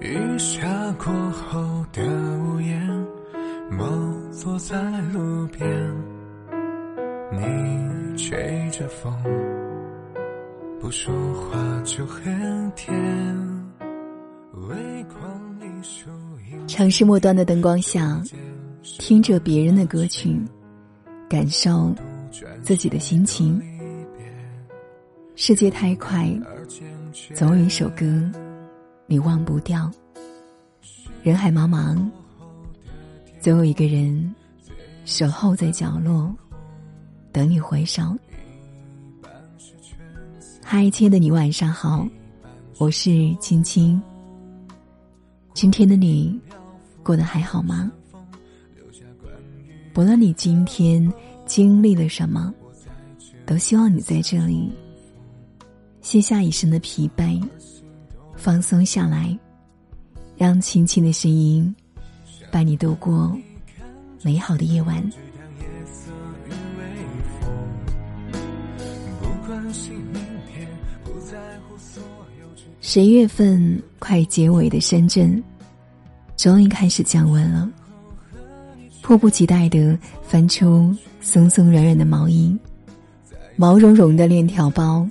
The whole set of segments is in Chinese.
雨下过后的屋檐，猫坐在路边，你吹着风，不说话就很甜。微光里树影，城市末端的灯光下，听着别人的歌曲，感受自己的心情。世界太快，总有一首歌你忘不掉。人海茫茫，总有一个人守候在角落，等你回首。嗨，亲爱的你，晚上好，我是青青。今天的你过得还好吗？不论你今天经历了什么，都希望你在这里卸下一身的疲惫，放松下来，让轻轻的声音伴你度过美好的夜晚。十一月份快结尾的深圳，终于开始降温了。迫不及待的翻出松松软软的毛衣，毛茸茸的链条包，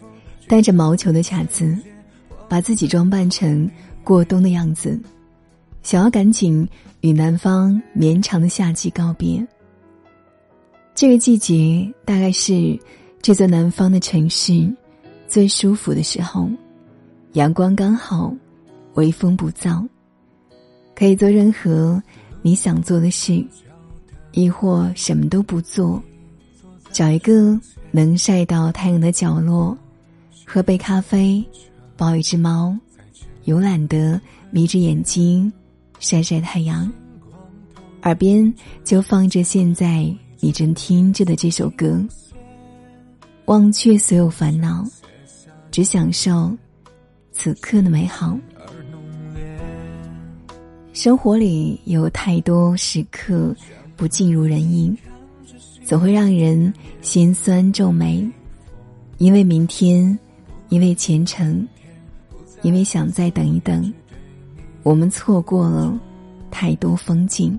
带着毛球的卡子，把自己装扮成过冬的样子，想要赶紧与南方绵长的夏季告别。这个季节大概是这座南方的城市最舒服的时候。阳光刚好，微风不燥，可以做任何你想做的事，亦或什么都不做，找一个能晒到太阳的角落，喝杯咖啡，抱一只猫，慵懒的眯着眼睛晒晒太阳，耳边就放着现在你正听着的这首歌，忘却所有烦恼，只享受。此刻的美好，生活里有太多时刻不尽如人意，总会让人心酸皱眉。因为明天，因为前程，因为想再等一等，我们错过了太多风景。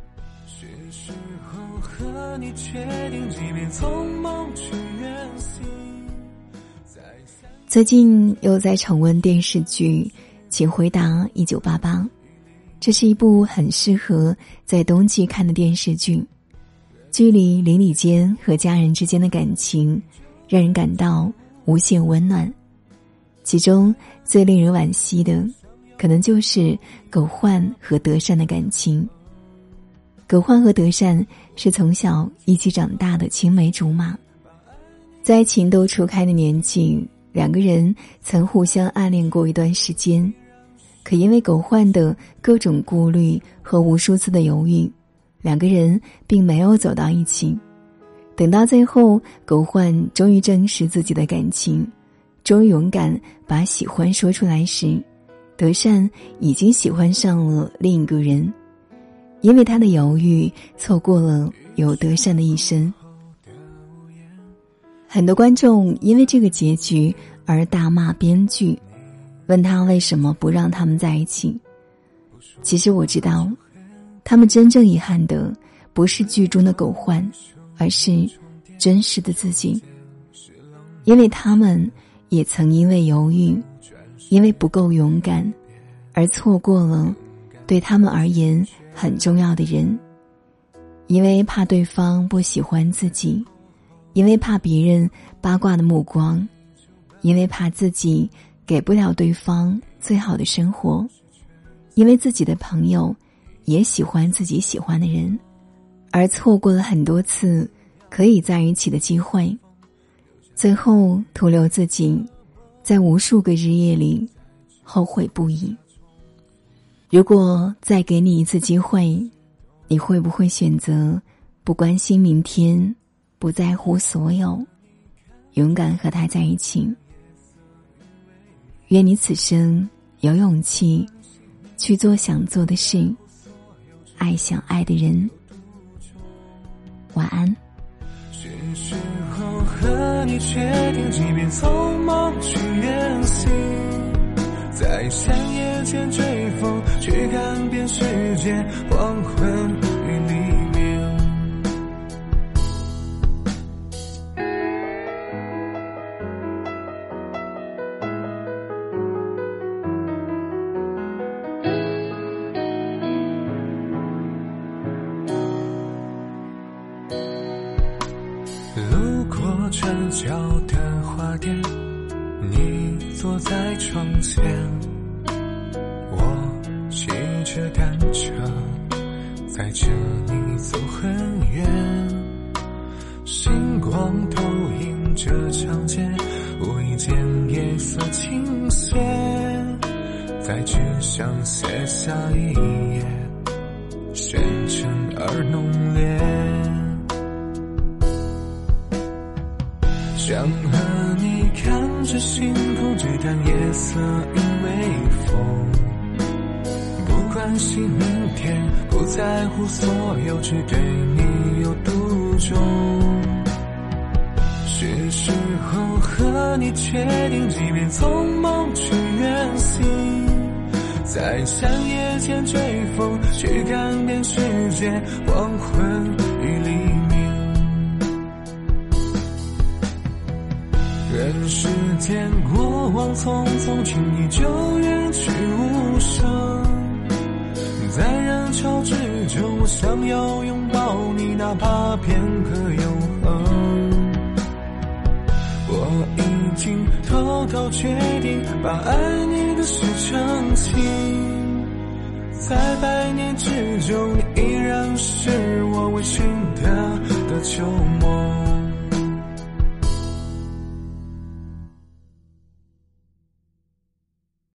最近又在重温电视剧《请回答一九八八》，这是一部很适合在冬季看的电视剧。剧里邻里间和家人之间的感情，让人感到无限温暖。其中最令人惋惜的，可能就是狗焕和德善的感情。狗焕和德善是从小一起长大的青梅竹马，在情窦初开的年纪。两个人曾互相暗恋过一段时间，可因为狗焕的各种顾虑和无数次的犹豫，两个人并没有走到一起。等到最后，狗焕终于正视自己的感情，终于勇敢把喜欢说出来时，德善已经喜欢上了另一个人。因为他的犹豫，错过了有德善的一生。很多观众因为这个结局而大骂编剧，问他为什么不让他们在一起。其实我知道，他们真正遗憾的不是剧中的狗焕，而是真实的自己。因为他们也曾因为犹豫，因为不够勇敢，而错过了对他们而言很重要的人。因为怕对方不喜欢自己。因为怕别人八卦的目光，因为怕自己给不了对方最好的生活，因为自己的朋友也喜欢自己喜欢的人，而错过了很多次可以在一起的机会，最后徒留自己在无数个日夜里后悔不已。如果再给你一次机会，你会不会选择不关心明天？不在乎所有，勇敢和他在一起。愿你此生有勇气去做想做的事，爱想爱的人。晚安。你确定，即便匆忙去远行，在山野间追风，去看遍世界黄昏角的花店，你坐在窗前，我骑着单车，载着你走很远。星光投影着长街，无意间夜色倾斜，在纸上写下一页，深沉而浓烈。想和你看着星空，只谈夜色与微风，不关心明天，不在乎所有，只对你有独钟。是时候和你确定，即便匆忙去远行，在山野间追风，去看遍世界黄昏见过往匆匆，轻易就远去无声。在人潮之中，我想要拥抱你，哪怕片刻永恒。我已经偷偷决定，把爱你的事澄清。在百年之中，你依然是我未寻的的旧梦。